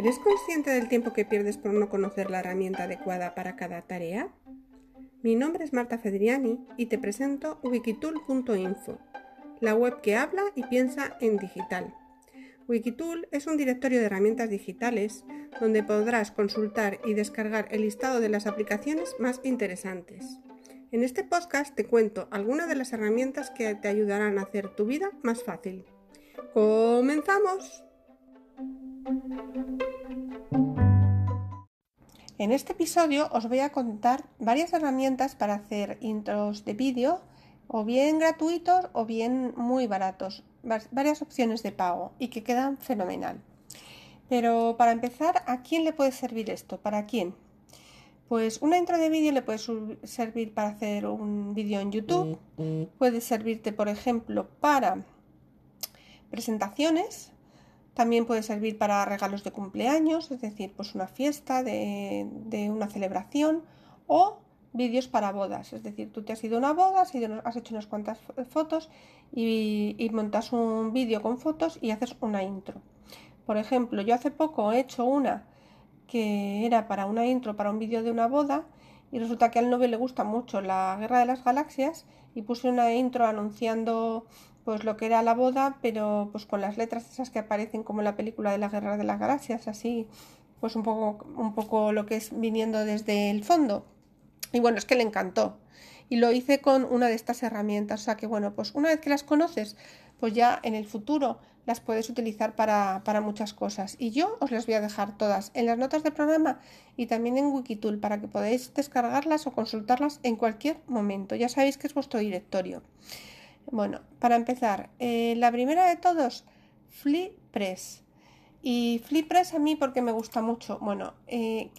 ¿Eres consciente del tiempo que pierdes por no conocer la herramienta adecuada para cada tarea? Mi nombre es Marta Fedriani y te presento wikitool.info, la web que habla y piensa en digital. Wikitool es un directorio de herramientas digitales donde podrás consultar y descargar el listado de las aplicaciones más interesantes. En este podcast te cuento algunas de las herramientas que te ayudarán a hacer tu vida más fácil. ¡Comenzamos! En este episodio os voy a contar varias herramientas para hacer intros de vídeo, o bien gratuitos o bien muy baratos, varias opciones de pago y que quedan fenomenal. Pero para empezar, ¿a quién le puede servir esto? ¿Para quién? Pues una intro de vídeo le puede servir para hacer un vídeo en YouTube, puede servirte, por ejemplo, para presentaciones, también puede servir para regalos de cumpleaños, es decir, pues una fiesta de, una celebración o vídeos para bodas, es decir, tú te has ido a una boda, has, hecho unas cuantas fotos y, montas un vídeo con fotos y haces una intro. Por ejemplo, yo hace poco he hecho una que era para una intro para un vídeo de una boda y resulta que al novio le gusta mucho la Guerra de las Galaxias y puse una intro anunciando pues lo que era la boda, pero pues con las letras esas que aparecen como en la película de la Guerra de las Galaxias, así pues un poco, un poco lo que es viniendo desde el fondo. Y bueno, es que le encantó. Y lo hice con una de estas herramientas. O sea que bueno, pues una vez que las conoces, pues ya en el futuro las puedes utilizar para, para, muchas cosas. Y yo os las voy a dejar todas en las notas del programa y también en Wikitool para que podáis descargarlas o consultarlas en cualquier momento. Ya sabéis que es vuestro directorio. Bueno, para empezar, eh, la primera de todos, FliPress. Y FliPress a mí porque me gusta mucho. Bueno, eh,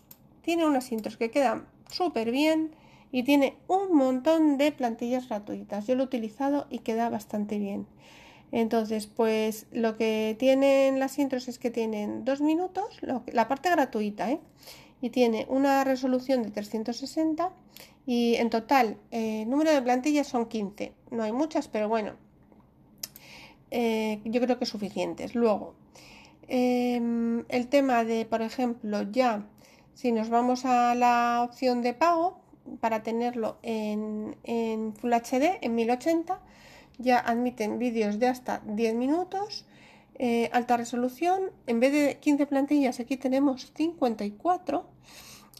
tiene unas intros que quedan súper bien y tiene un montón de plantillas gratuitas. Yo lo he utilizado y queda bastante bien. Entonces, pues lo que tienen las intros es que tienen dos minutos, la parte gratuita, ¿eh? Y tiene una resolución de 360 y en total el eh, número de plantillas son 15. No hay muchas, pero bueno, eh, yo creo que suficientes. Luego, em, el tema de, por ejemplo, ya si nos vamos a la opción de pago para tenerlo en, en Full HD, en 1080, ya admiten vídeos de hasta 10 minutos eh, alta resolución. En vez de 15 plantillas, aquí tenemos 54.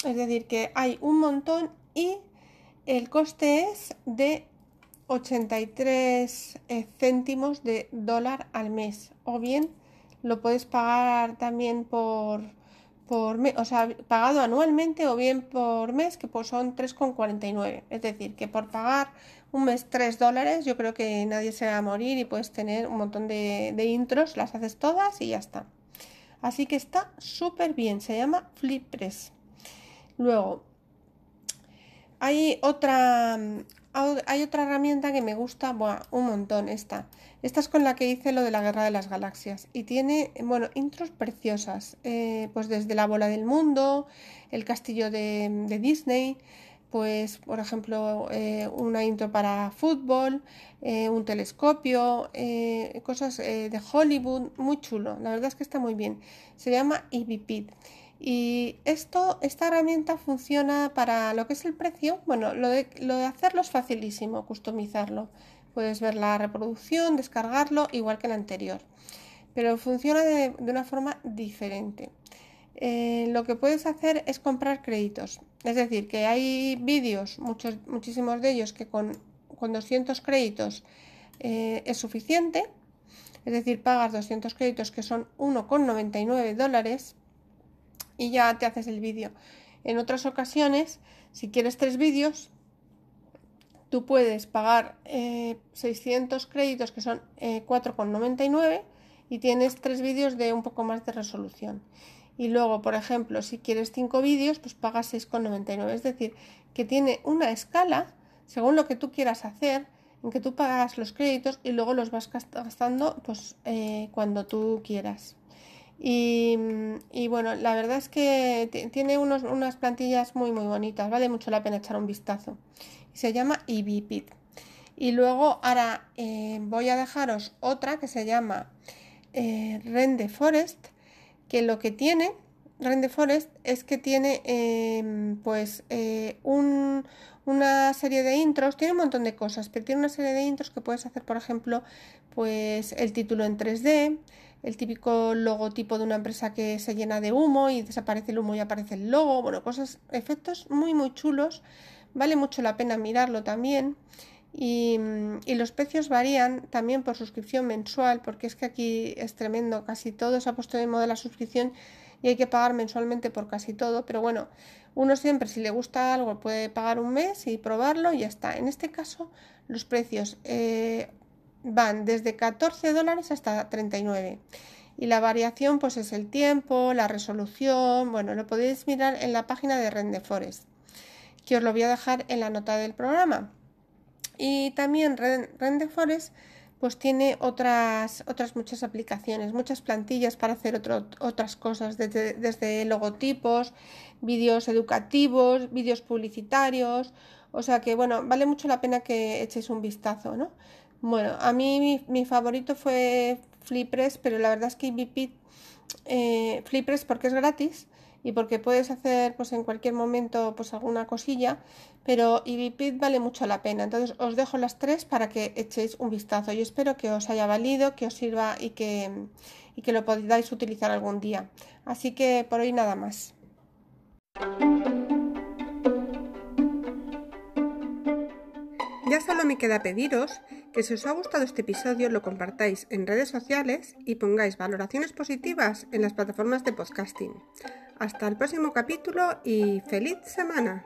Es decir, que hay un montón y el coste es de 83 eh, céntimos de dólar al mes. O bien lo puedes pagar también por, por o sea, pagado anualmente o bien por mes, que pues son 3,49. Es decir, que por pagar un mes 3 dólares, yo creo que nadie se va a morir y puedes tener un montón de, intros, las haces todas y ya está. Así que está súper bien, se llama FlipPress. Luego, hay otra, hay otra herramienta que me gusta un montón, esta. Esta es con la que hice lo de la Guerra de las Galaxias y tiene, bueno, intros preciosas, eh, pues desde la bola del mundo, el castillo de, de Disney, pues por ejemplo eh, una intro para fútbol, eh, un telescopio, cosas de Hollywood, muy chulo, la verdad es que está muy bien. Se llama EVPID. Y esto, esta herramienta funciona para lo que es el precio. Bueno, lo de, lo de hacerlo es facilísimo, customizarlo. Puedes ver la reproducción, descargarlo, igual que el anterior. Pero funciona de una forma diferente. Eh, lo que puedes hacer es comprar créditos. Es decir, que hay vídeos, muchísimos de ellos, que con, con 200 créditos eh, es suficiente. Es decir, pagas 200 créditos que son 1,99 dólares y ya te haces el vídeo. En otras ocasiones, si quieres tres vídeos, tú puedes pagar 600 eh, créditos que son 4,99 y tienes tres vídeos de un poco más de resolución y luego, por ejemplo, si quieres 5 vídeos, pues pagas 6,99. Es decir, que tiene una escala según lo que tú quieras hacer, en que tú pagas los créditos y luego los vas gastando pues, eh, cuando tú quieras. Y, bueno, la verdad es que tiene unos, unas plantillas muy muy bonitas, vale mucho la pena echar un vistazo. Se llama EVPIT. Y luego ahora eh, voy a dejaros otra que se llama eh, Rende Forest que lo que tiene Rendeforest es que tiene em, pues eh, una serie de intros, tiene un montón de cosas, pero tiene una serie de intros que puedes hacer, por ejemplo, pues el título en 3D, el típico logotipo de una empresa que se llena de humo y desaparece el humo y aparece el logo, bueno, cosas, efectos muy muy chulos, vale mucho la pena mirarlo también. Y, y, los precios varían también por suscripción mensual, porque es que aquí es tremendo, casi todo se ha puesto de moda la suscripción y hay que pagar mensualmente por casi todo, pero bueno, uno siempre si le gusta algo puede pagar un mes y probarlo y ya está. En este caso los precios eh, van desde 14 dólares hasta 39 y la variación pues es el tiempo, la resolución, bueno, lo podéis mirar en la página de Rendeforest, que os lo voy a dejar en la nota del programa. Y también Rendeforest pues tiene otras, otras muchas aplicaciones, muchas plantillas para hacer otras cosas, desde, desde logotipos, vídeos educativos, vídeos publicitarios, o sea que bueno, vale mucho la pena que echéis un vistazo, ¿no? Bueno, a mí mi, favorito fue Flipress, pero la verdad es que IBP, eh, porque es gratis y porque puedes hacer pues en cualquier momento pues alguna cosilla, pero IBPIT vale mucho la pena. Entonces os dejo las tres para que echéis un vistazo. Yo espero que os haya valido, que os sirva y que, y que lo podáis utilizar algún día. Así que por hoy nada más. Ya solo me queda pediros que si os ha gustado este episodio lo compartáis en redes sociales y pongáis valoraciones positivas en las plataformas de podcasting. Hasta el próximo capítulo y feliz semana.